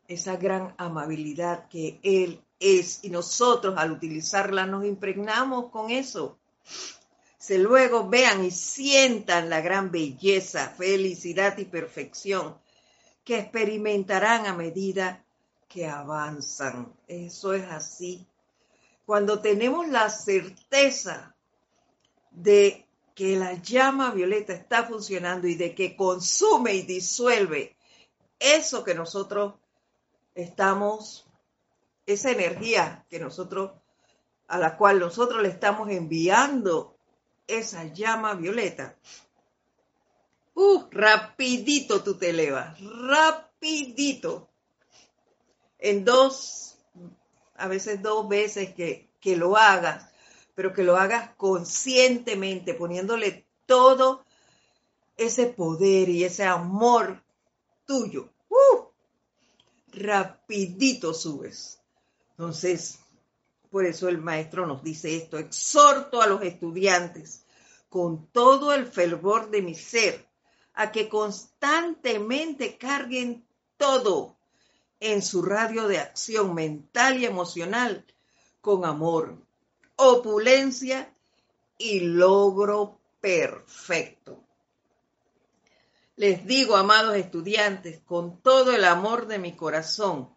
Speaker 1: esa gran amabilidad que él es. Y nosotros al utilizarla nos impregnamos con eso. Se luego vean y sientan la gran belleza, felicidad y perfección que experimentarán a medida que avanzan. Eso es así. Cuando tenemos la certeza de que la llama violeta está funcionando y de que consume y disuelve eso que nosotros estamos, esa energía que nosotros, a la cual nosotros le estamos enviando esa llama violeta, Uh, rapidito tú te elevas, rapidito. En dos, a veces dos veces que, que lo hagas, pero que lo hagas conscientemente, poniéndole todo ese poder y ese amor tuyo. Rapidito subes. Entonces, por eso el maestro nos dice esto, exhorto a los estudiantes con todo el fervor de mi ser a que constantemente carguen todo en su radio de acción mental y emocional con amor, opulencia y logro perfecto. Les digo, amados estudiantes, con todo el amor de mi corazón,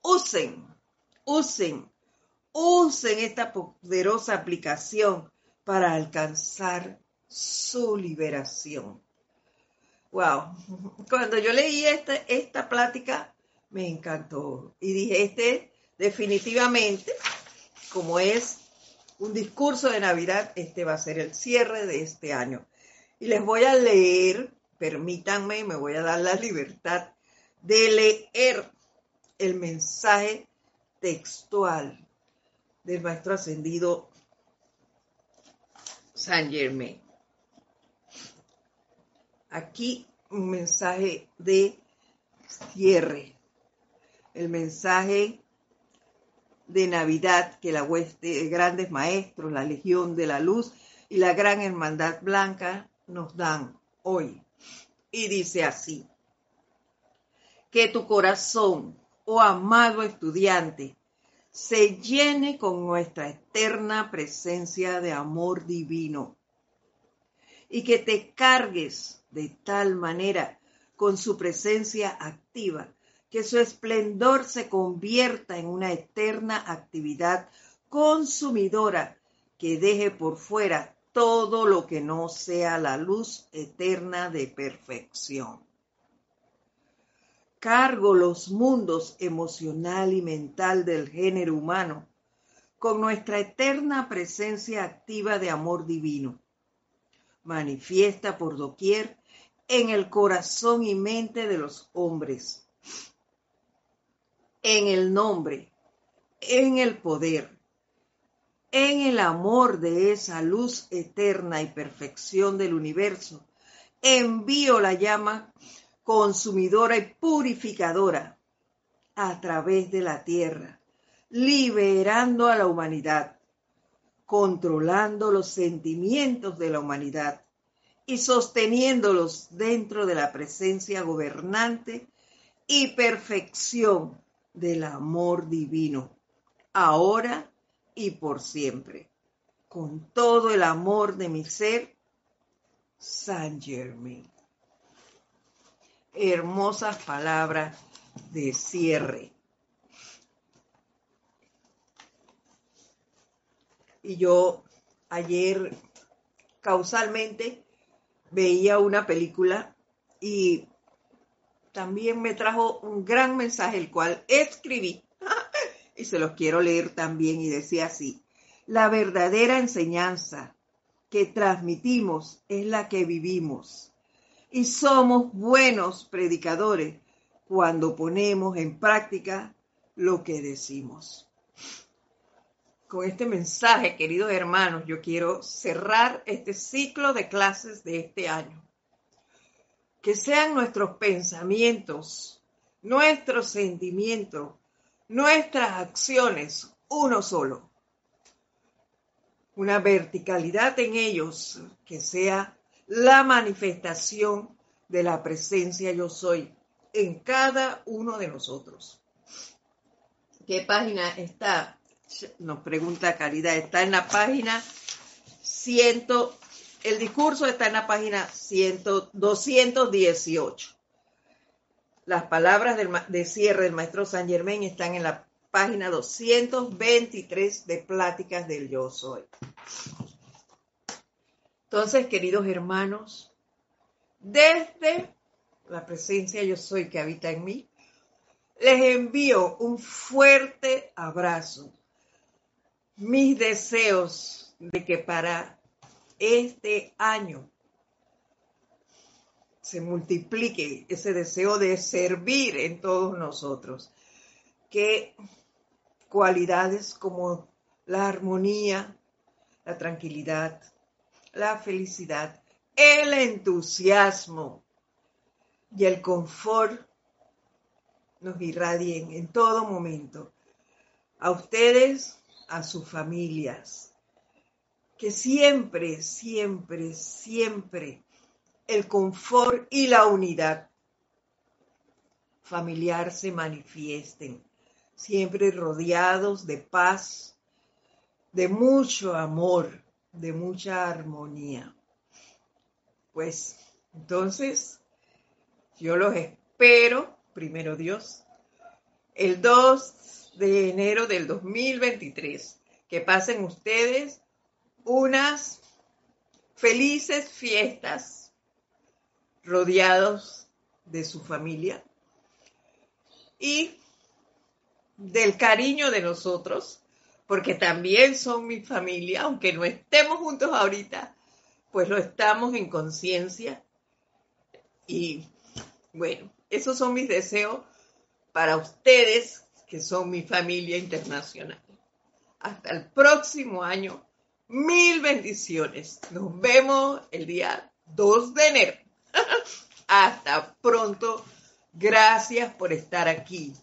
Speaker 1: usen, usen, usen esta poderosa aplicación para alcanzar su liberación. Wow. Cuando yo leí esta, esta plática, me encantó. Y dije, este definitivamente, como es un discurso de Navidad, este va a ser el cierre de este año. Y les voy a leer, permítanme, me voy a dar la libertad de leer el mensaje textual del maestro ascendido San Germain aquí un mensaje de cierre, el mensaje de Navidad que la hueste de grandes maestros, la Legión de la Luz y la Gran Hermandad Blanca nos dan hoy. Y dice así, que tu corazón, oh amado estudiante, se llene con nuestra eterna presencia de amor divino y que te cargues de tal manera con su presencia activa que su esplendor se convierta en una eterna actividad consumidora que deje por fuera todo lo que no sea la luz eterna de perfección. Cargo los mundos emocional y mental del género humano con nuestra eterna presencia activa de amor divino. Manifiesta por doquier en el corazón y mente de los hombres, en el nombre, en el poder, en el amor de esa luz eterna y perfección del universo, envío la llama consumidora y purificadora a través de la tierra, liberando a la humanidad, controlando los sentimientos de la humanidad y sosteniéndolos dentro de la presencia gobernante y perfección del amor divino, ahora y por siempre. Con todo el amor de mi ser, San Germain. Hermosas palabras de cierre. Y yo ayer causalmente veía una película y también me trajo un gran mensaje, el cual escribí y se los quiero leer también y decía así, la verdadera enseñanza que transmitimos es la que vivimos y somos buenos predicadores cuando ponemos en práctica lo que decimos. Con este mensaje, queridos hermanos, yo quiero cerrar este ciclo de clases de este año. Que sean nuestros pensamientos, nuestros sentimientos, nuestras acciones uno solo. Una verticalidad en ellos que sea la manifestación de la presencia yo soy en cada uno de nosotros. ¿Qué página está? Nos pregunta Caridad. Está en la página 100. El discurso está en la página 100, 218. Las palabras de cierre del maestro San Germain están en la página 223 de Pláticas del Yo Soy. Entonces, queridos hermanos, desde la presencia Yo Soy que habita en mí, les envío un fuerte abrazo. Mis deseos de que para este año se multiplique ese deseo de servir en todos nosotros. Que cualidades como la armonía, la tranquilidad, la felicidad, el entusiasmo y el confort nos irradien en todo momento. A ustedes, a sus familias. Que siempre, siempre, siempre el confort y la unidad familiar se manifiesten. Siempre rodeados de paz, de mucho amor, de mucha armonía. Pues entonces, yo los espero primero Dios, el 2 de enero del 2023. Que pasen ustedes unas felices fiestas rodeados de su familia y del cariño de nosotros, porque también son mi familia, aunque no estemos juntos ahorita, pues lo estamos en conciencia. Y bueno, esos son mis deseos para ustedes, que son mi familia internacional. Hasta el próximo año. Mil bendiciones. Nos vemos el día 2 de enero. Hasta pronto. Gracias por estar aquí.